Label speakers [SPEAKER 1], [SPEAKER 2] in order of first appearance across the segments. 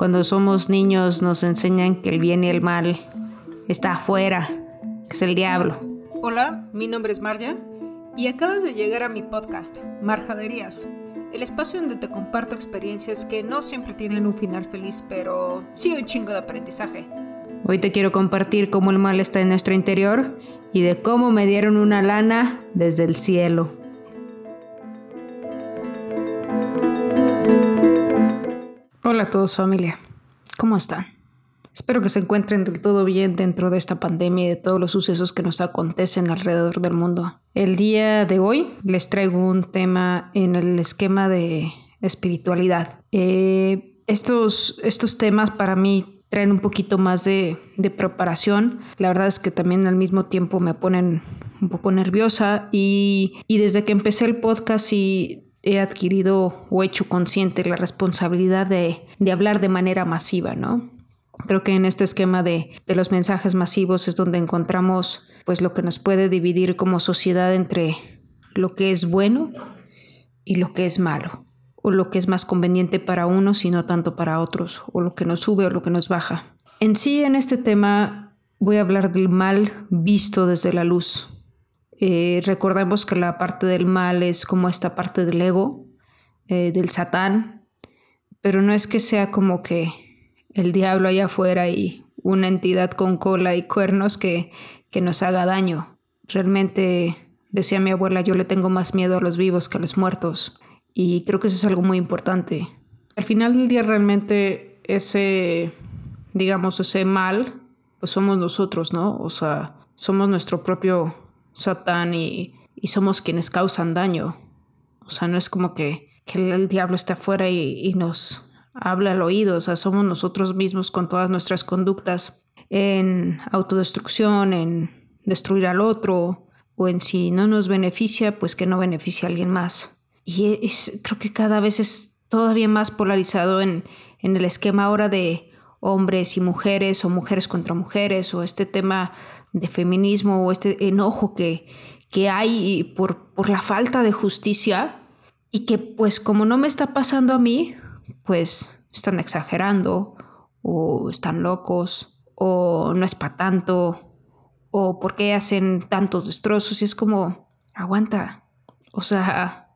[SPEAKER 1] Cuando somos niños nos enseñan que el bien y el mal está afuera, que es el diablo.
[SPEAKER 2] Hola, mi nombre es Marja y acabas de llegar a mi podcast, Marjaderías, el espacio donde te comparto experiencias que no siempre tienen un final feliz, pero sí un chingo de aprendizaje.
[SPEAKER 1] Hoy te quiero compartir cómo el mal está en nuestro interior y de cómo me dieron una lana desde el cielo. Hola a todos familia, ¿cómo están? Espero que se encuentren del todo bien dentro de esta pandemia y de todos los sucesos que nos acontecen alrededor del mundo. El día de hoy les traigo un tema en el esquema de espiritualidad. Eh, estos, estos temas para mí traen un poquito más de, de, preparación. La verdad es que también al mismo tiempo me ponen un poco nerviosa y, y desde que empecé el podcast y he adquirido o hecho consciente la responsabilidad de, de hablar de manera masiva, ¿no? Creo que en este esquema de, de, los mensajes masivos es donde encontramos pues lo que nos puede dividir como sociedad entre lo que es bueno y lo que es malo, o lo que es más conveniente para unos y no tanto para otros, o lo que nos sube o lo que nos baja. En sí, en este tema voy a hablar del mal visto desde la luz, eh, recordemos que la parte del mal es como esta parte del ego, eh, del satán, pero no es que sea como que el diablo allá afuera y una entidad con cola y cuernos que, que nos haga daño. Realmente, decía mi abuela, yo le tengo más miedo a los vivos que a los muertos. Y creo que eso es algo muy importante. Al final del día realmente ese, digamos, ese mal, pues somos nosotros, ¿no? O sea, somos nuestro propio Satán y, somos quienes causan daño. O sea, no es como que, el, diablo está afuera y, nos habla al oído, o sea, somos nosotros mismos con todas nuestras conductas en autodestrucción, en destruir al otro, o en si no nos beneficia, pues que no beneficie a alguien más. Y creo que cada vez es todavía más polarizado en, en el esquema ahora de hombres y mujeres o mujeres contra mujeres o este tema de feminismo o este enojo que, que hay por, por la falta de justicia y que pues como no me está pasando a mí, pues están exagerando o están locos o no es para tanto o por qué hacen tantos destrozos y es como, aguanta, o sea,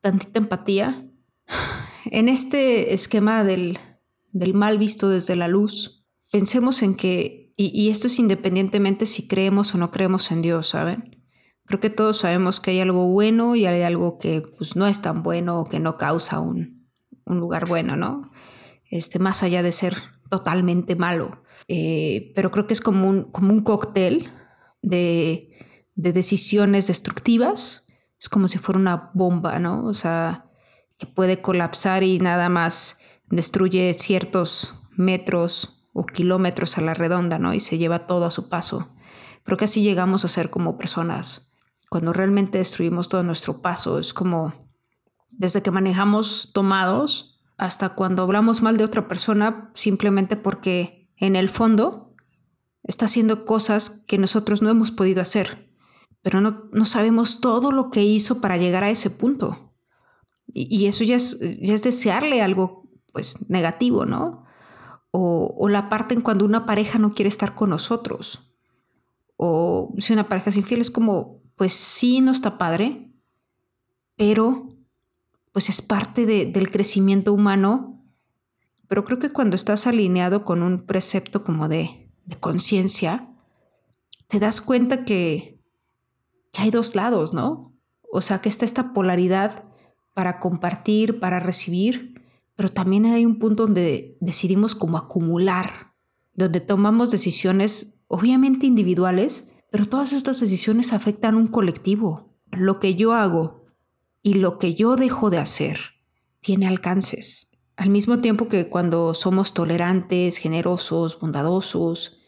[SPEAKER 1] tantita empatía. En este esquema del, del mal visto desde la luz, pensemos en que y, esto es independientemente si creemos o no creemos en Dios, ¿saben? Creo que todos sabemos que hay algo bueno y hay algo que pues, no es tan bueno o que no causa un, un lugar bueno, ¿no? Este, más allá de ser totalmente malo. Eh, pero creo que es como un, como un cóctel de, de decisiones destructivas. Es como si fuera una bomba, ¿no? O sea, que puede colapsar y nada más destruye ciertos metros o kilómetros a la redonda, ¿no? Y se lleva todo a su paso. Creo que así llegamos a ser como personas. Cuando realmente destruimos todo nuestro paso, es como desde que manejamos tomados hasta cuando hablamos mal de otra persona simplemente porque en el fondo está haciendo cosas que nosotros no hemos podido hacer, pero no, no sabemos todo lo que hizo para llegar a ese punto. Y, eso ya es, ya es desearle algo pues negativo, ¿no? O, la parte en cuando una pareja no quiere estar con nosotros. O si una pareja es infiel es como, pues sí, no está padre, pero pues es parte del crecimiento humano. Pero creo que cuando estás alineado con un precepto como de, de conciencia, te das cuenta que, que hay dos lados, ¿no? O sea, que está esta polaridad para compartir, para recibir, pero también hay un punto donde decidimos como acumular, donde tomamos decisiones obviamente individuales, pero todas estas decisiones afectan un colectivo. Lo que yo hago y lo que yo dejo de hacer tiene alcances. Al mismo tiempo que cuando somos tolerantes, generosos, bondadosos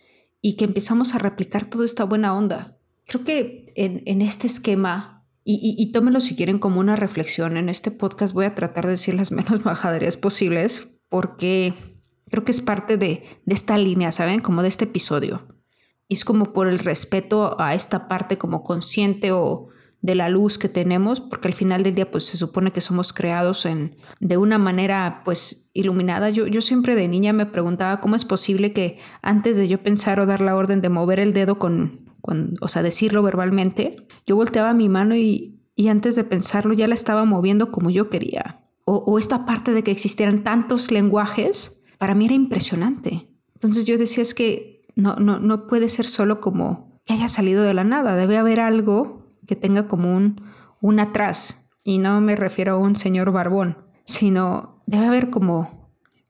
[SPEAKER 1] y que empezamos a replicar toda esta buena onda. Creo que en este esquema y, y, tómenlo si quieren como una reflexión. En este podcast voy a tratar de decir las menos majaderías posibles porque creo que es parte de, de esta línea, ¿saben? Como de este episodio. Y es como por el respeto a esta parte como consciente o de la luz que tenemos, porque al final del día pues se supone que somos creados en, de una manera pues iluminada. Yo, yo siempre de niña me preguntaba cómo es posible que antes de yo pensar o dar la orden de mover el dedo con, con o sea, decirlo verbalmente, yo volteaba mi mano y, y antes de pensarlo ya la estaba moviendo como yo quería. O, o esta parte de que existieran tantos lenguajes, para mí era impresionante. Entonces yo decía es que no, no, no puede ser solo como que haya salido de la nada, debe haber algo que tenga como un, un atrás. Y no me refiero a un señor barbón, sino debe haber como,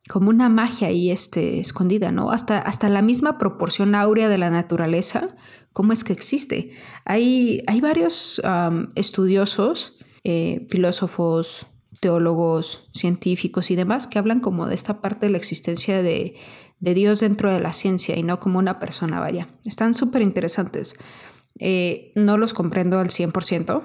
[SPEAKER 1] como una magia ahí este, escondida, ¿no? Hasta, hasta la misma proporción áurea de la naturaleza, ¿cómo es que existe? Hay, hay varios estudiosos, eh, filósofos, teólogos, científicos y demás que hablan como de esta parte de la existencia de, de Dios dentro de la ciencia y no como una persona, vaya. Están súper interesantes. Eh, no los comprendo al 100%,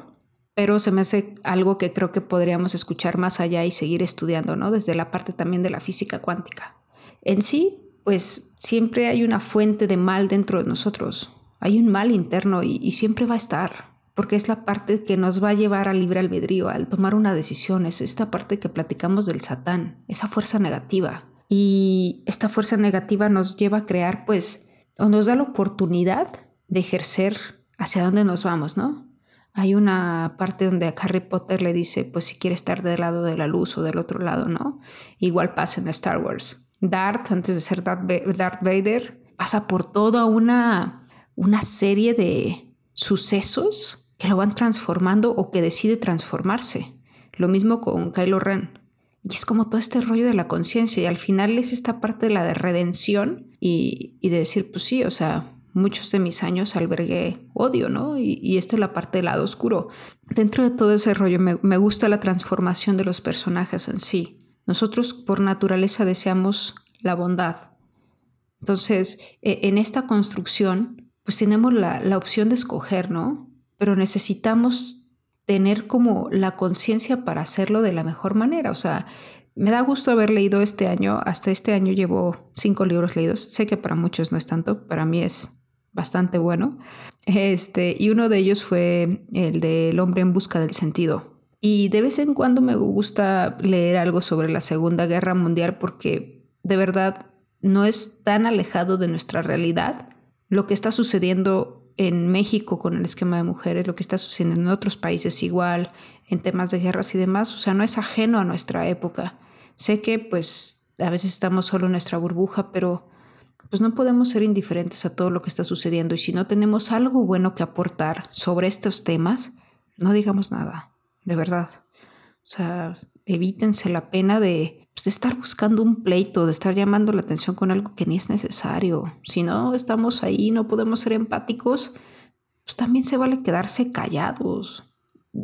[SPEAKER 1] pero se me hace algo que creo que podríamos escuchar más allá y seguir estudiando, ¿no? Desde la parte también de la física cuántica. En sí, pues siempre hay una fuente de mal dentro de nosotros. Hay un mal interno y, siempre va a estar, porque es la parte que nos va a llevar al libre albedrío, al tomar una decisión. Es esta parte que platicamos del satán, esa fuerza negativa. Y esta fuerza negativa nos lleva a crear, pues, o nos da la oportunidad de ejercer hacia dónde nos vamos, ¿no? Hay una parte donde a Harry Potter le dice, pues si quiere estar del lado de la luz o del otro lado, ¿no? Igual pasa en Star Wars. Darth, antes de ser Darth Vader, pasa por toda una, una serie de sucesos que lo van transformando o que decide transformarse. Lo mismo con Kylo Ren. Y es como todo este rollo de la conciencia y al final es esta parte de la de redención y, y de decir, pues sí, o sea, muchos de mis años albergué odio, ¿no? Y, esta es la parte del lado oscuro. Dentro de todo ese rollo me, me gusta la transformación de los personajes en sí. Nosotros por naturaleza deseamos la bondad. Entonces, e, en esta construcción, pues tenemos la, la opción de escoger, ¿no? Pero necesitamos tener como la conciencia para hacerlo de la mejor manera. O sea, me da gusto haber leído este año. Hasta este año llevo cinco libros leídos. Sé que para muchos no es tanto, para mí es bastante bueno. Este, y uno de ellos fue el del hombre en busca del sentido. Y de vez en cuando me gusta leer algo sobre la Segunda Guerra Mundial porque de verdad no es tan alejado de nuestra realidad lo que está sucediendo en México con el esquema de mujeres, lo que está sucediendo en otros países igual, en temas de guerras y demás, o sea, no es ajeno a nuestra época. Sé que pues a veces estamos solo en nuestra burbuja, pero pues no podemos ser indiferentes a todo lo que está sucediendo y si no tenemos algo bueno que aportar sobre estos temas, no digamos nada, de verdad. O sea, evítense la pena de, pues, de estar buscando un pleito, de estar llamando la atención con algo que ni es necesario. Si no estamos ahí, no podemos ser empáticos, pues también se vale quedarse callados.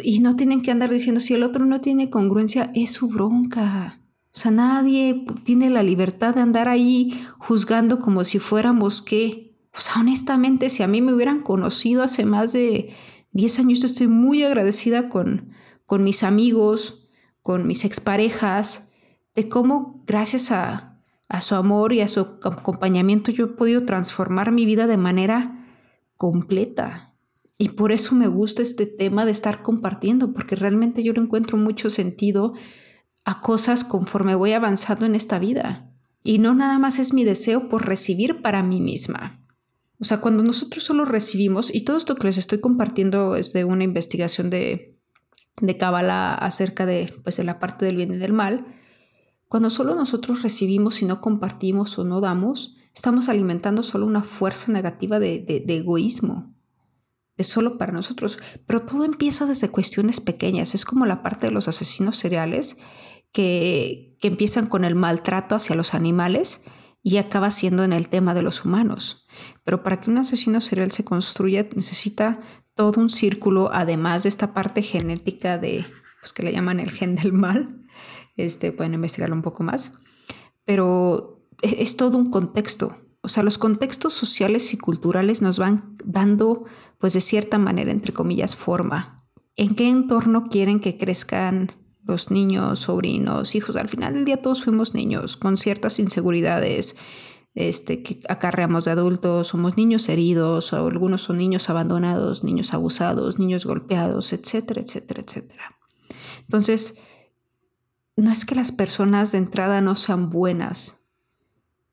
[SPEAKER 1] Y no tienen que andar diciendo, si el otro no tiene congruencia, es su bronca. O sea, nadie tiene la libertad de andar ahí juzgando como si fuéramos qué. O sea, honestamente, si a mí me hubieran conocido hace más de 10 años, yo estoy muy agradecida con, con mis amigos, con mis exparejas, de cómo gracias a, a su amor y a su acompañamiento yo he podido transformar mi vida de manera completa. Y por eso me gusta este tema de estar compartiendo, porque realmente yo le encuentro mucho sentido a cosas conforme voy avanzando en esta vida. Y no nada más es mi deseo por recibir para mí misma. O sea, cuando nosotros solo recibimos, y todo esto que les estoy compartiendo es de una investigación de, de Kabbalah acerca de, pues, de la parte del bien y del mal, cuando solo nosotros recibimos y no compartimos o no damos, estamos alimentando solo una fuerza negativa de, de, de egoísmo, de solo para nosotros. Pero todo empieza desde cuestiones pequeñas. Es como la parte de los asesinos seriales que, empiezan con el maltrato hacia los animales y acaba siendo en el tema de los humanos. Pero para que un asesino serial se construya necesita todo un círculo, además de esta parte genética de, pues que le llaman el gen del mal. Este, pueden investigarlo un poco más. Pero es, es todo un contexto. O sea, los contextos sociales y culturales nos van dando, pues de cierta manera, entre comillas, forma. ¿En qué entorno quieren que crezcan los niños, sobrinos, hijos. Al final del día todos fuimos niños con ciertas inseguridades, este, que acarreamos de adultos, somos niños heridos, o algunos son niños abandonados, niños abusados, niños golpeados, etcétera, etcétera, etcétera. Entonces, no es que las personas de entrada no sean buenas,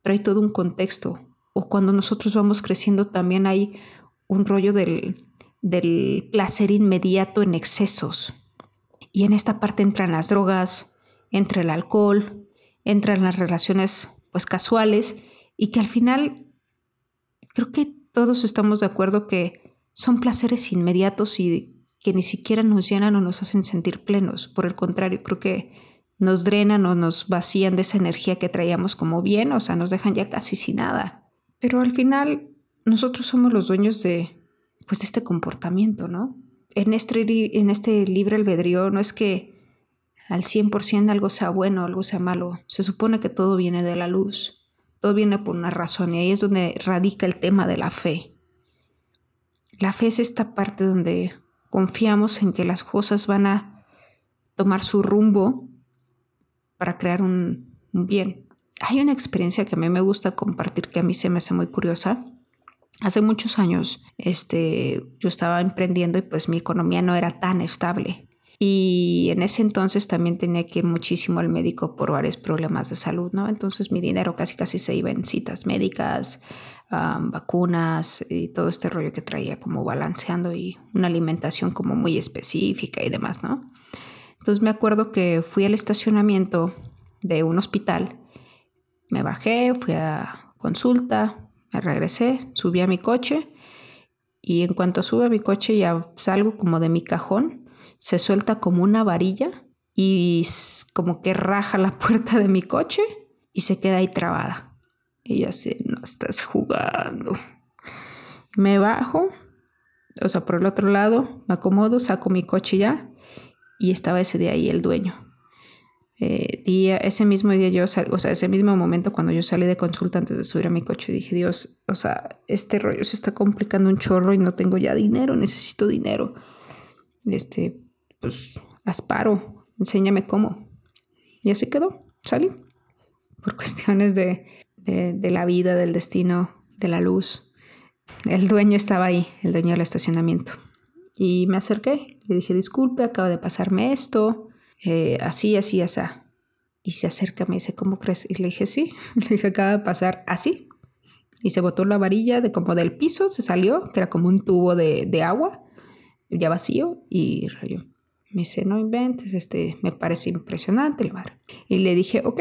[SPEAKER 1] pero hay todo un contexto. O cuando nosotros vamos creciendo también hay un rollo del, del placer inmediato en excesos. Y en esta parte entran las drogas, entra el alcohol, entran las relaciones pues casuales y que al final creo que todos estamos de acuerdo que son placeres inmediatos y que ni siquiera nos llenan o nos hacen sentir plenos. Por el contrario, creo que nos drenan o nos vacían de esa energía que traíamos como bien, o sea, nos dejan ya casi sin nada. Pero al final nosotros somos los dueños de pues de este comportamiento, ¿no? En este, en este libre albedrío no es que al 100% algo sea bueno algo sea malo. Se supone que todo viene de la luz. Todo viene por una razón y ahí es donde radica el tema de la fe. La fe es esta parte donde confiamos en que las cosas van a tomar su rumbo para crear un, bien. Hay una experiencia que a mí me gusta compartir que a mí se me hace muy curiosa. Hace muchos años este, yo estaba emprendiendo y pues mi economía no era tan estable. Y en ese entonces también tenía que ir muchísimo al médico por varios problemas de salud, ¿no? Entonces mi dinero casi casi se iba en citas médicas, vacunas y todo este rollo que traía como balanceando y una alimentación como muy específica y demás, ¿no? Entonces me acuerdo que fui al estacionamiento de un hospital, me bajé, fui a consulta, me regresé, subí a mi coche y en cuanto sube a mi coche ya salgo como de mi cajón se suelta como una varilla y como que raja la puerta de mi coche y se queda ahí trabada. Y yo así, no estás jugando. Me bajo, o sea, por el otro lado, me acomodo, saco mi coche ya y estaba ese día ahí el dueño. Eh, día, ese mismo día yo, o sea, ese mismo momento cuando yo salí de consulta antes de subir a mi coche, dije, Dios, o sea, este rollo se está complicando un chorro y no tengo ya dinero, necesito dinero. Este, pues asparo, enséñame cómo. Y así quedó, salí. Por cuestiones de, de, la vida, del destino, de la luz. El dueño estaba ahí, el dueño del estacionamiento. Y me acerqué, le dije, disculpe, acaba de pasarme esto, eh, así, así, así. Y se acerca, me dice, ¿cómo crees? Y le dije, sí, le dije, acaba de pasar así. Y se botó la varilla de como del piso, se salió, que era como un tubo de, agua, ya vacío, y rayó. Me dice, no inventes, este, me parece impresionante el bar. Y le dije, ok.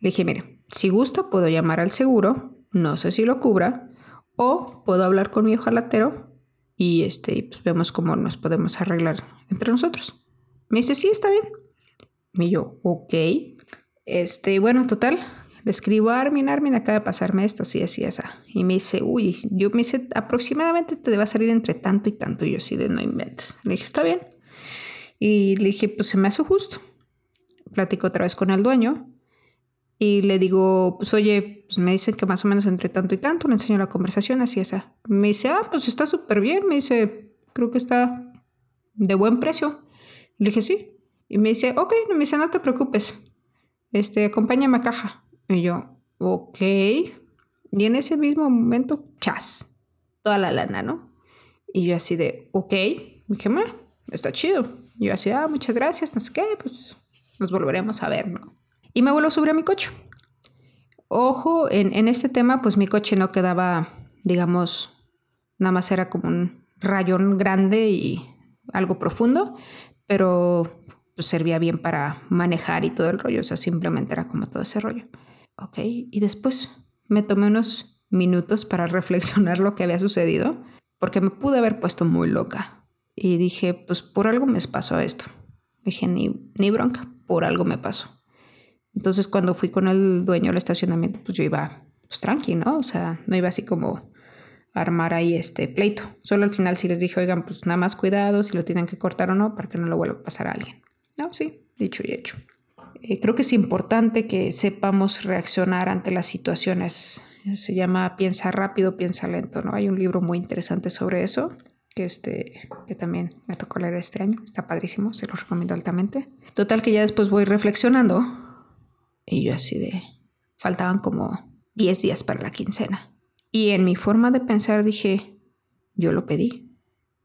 [SPEAKER 1] Le dije, mire, si gusta puedo llamar al seguro, no sé si lo cubra, o puedo hablar con mi ojalatero y este, pues vemos cómo nos podemos arreglar entre nosotros. Me dice, sí, está bien. Y yo, ok. Este, bueno, total, le escribo a Armin, Armin, acaba de pasarme esto, así, así, así. Y me dice, uy, yo me dice, aproximadamente te va a salir entre tanto y tanto. Y yo así de no inventes. Le dije, está bien. Y le dije, pues se me hace justo. Platico otra vez con el dueño y le digo, pues oye, pues me dicen que más o menos entre tanto y tanto, le enseño la conversación así esa. Me dice, ah, pues está súper bien. Me dice, creo que está de buen precio. Le dije, sí. Y me dice, ok, me dice, no te preocupes. Este, acompáñame a caja. Y yo, ok. Y en ese mismo momento, chas, toda la lana, ¿no? Y yo así de, ok. dije, está chido. yo así, ah, muchas gracias, no sé qué, pues nos volveremos a ver, ¿no? Y me vuelvo sobre mi coche. Ojo, en, en este tema, pues mi coche no quedaba, digamos, nada más era como un rayón grande y algo profundo, pero servía bien para manejar y todo el rollo, o sea, simplemente era como todo ese rollo. Ok, y después me tomé unos minutos para reflexionar lo que había sucedido, porque me pude haber puesto muy loca. Y dije, pues por algo me pasó esto. Dije, ni, ni bronca, por algo me pasó. Entonces cuando fui con el dueño del estacionamiento, pues yo iba pues, tranqui, ¿no? O sea, no iba así como a armar ahí este pleito. Solo al final sí les dije, oigan, pues nada más cuidado si lo tienen que cortar o no, para que no lo vuelva a pasar a alguien. No, sí, dicho y hecho. Eh, creo que es importante que sepamos reaccionar ante las situaciones. Se llama Piensa rápido, piensa lento, ¿no? Hay un libro muy interesante sobre eso que, este, que también me tocó leer este año. Está padrísimo, se lo recomiendo altamente. Total que ya después voy reflexionando y yo así de... Faltaban como 10 días para la quincena. Y en mi forma de pensar dije, yo lo pedí.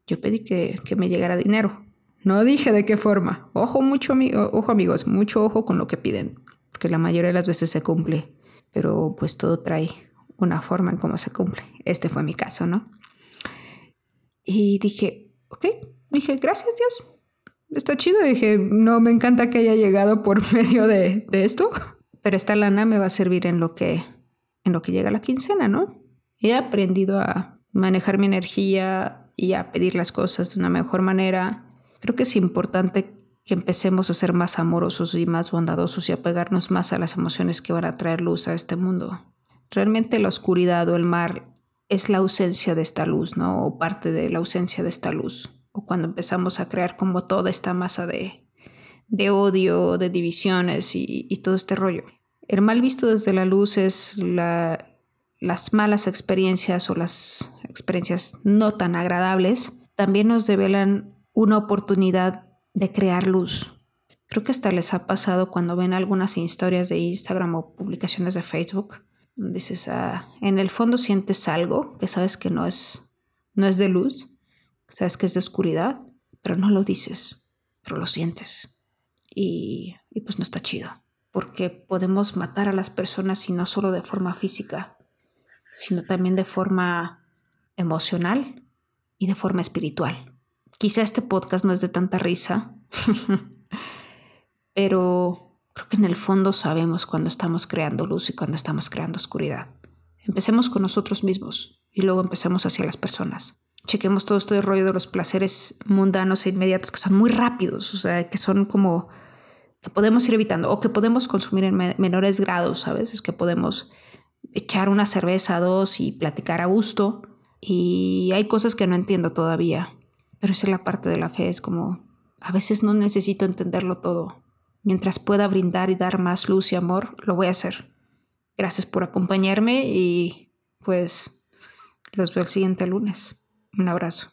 [SPEAKER 1] Yo pedí que, que me llegara dinero. No dije de qué forma. Ojo mucho, ojo amigos, mucho ojo con lo que piden, porque la mayoría de las veces se cumple, pero pues todo trae una forma en cómo se cumple. Este fue mi caso, ¿no? Y dije, ok, dije, gracias Dios. Está chido. Dije, no me encanta que haya llegado por medio de, de esto, pero esta lana me va a servir en lo que, en lo que llega la quincena, ¿no? He aprendido a manejar mi energía y a pedir las cosas de una mejor manera Creo que es importante que empecemos a ser más amorosos y más bondadosos y a pegarnos más a las emociones que van a traer luz a este mundo. Realmente la oscuridad o el mar es la ausencia de esta luz, ¿no? O parte de la ausencia de esta luz. O cuando empezamos a crear como toda esta masa de, de odio, de divisiones y, todo este rollo. El mal visto desde la luz es la, las malas experiencias o las experiencias no tan agradables. También nos develan una oportunidad de crear luz. Creo que hasta les ha pasado cuando ven algunas historias de Instagram o publicaciones de Facebook. Dices, ah, en el fondo sientes algo que sabes que no es, no es de luz, sabes que es de oscuridad, pero no lo dices, pero lo sientes. Y, y pues no está chido, porque podemos matar a las personas y no solo de forma física, sino también de forma emocional y de forma espiritual. Quizá este podcast no es de tanta risa, pero creo que en el fondo sabemos cuando estamos creando luz y cuando estamos creando oscuridad. Empecemos con nosotros mismos y luego empecemos hacia las personas. Chequemos todo este rollo de los placeres mundanos e inmediatos que son muy rápidos, o sea, que son como que podemos ir evitando o que podemos consumir en menores grados, ¿sabes? Es que podemos echar una cerveza a dos y platicar a gusto. Y hay cosas que no entiendo todavía. Pero esa es la parte de la fe, es como, a veces no necesito entenderlo todo. Mientras pueda brindar y dar más luz y amor, lo voy a hacer. Gracias por acompañarme y pues los veo el siguiente lunes. Un abrazo.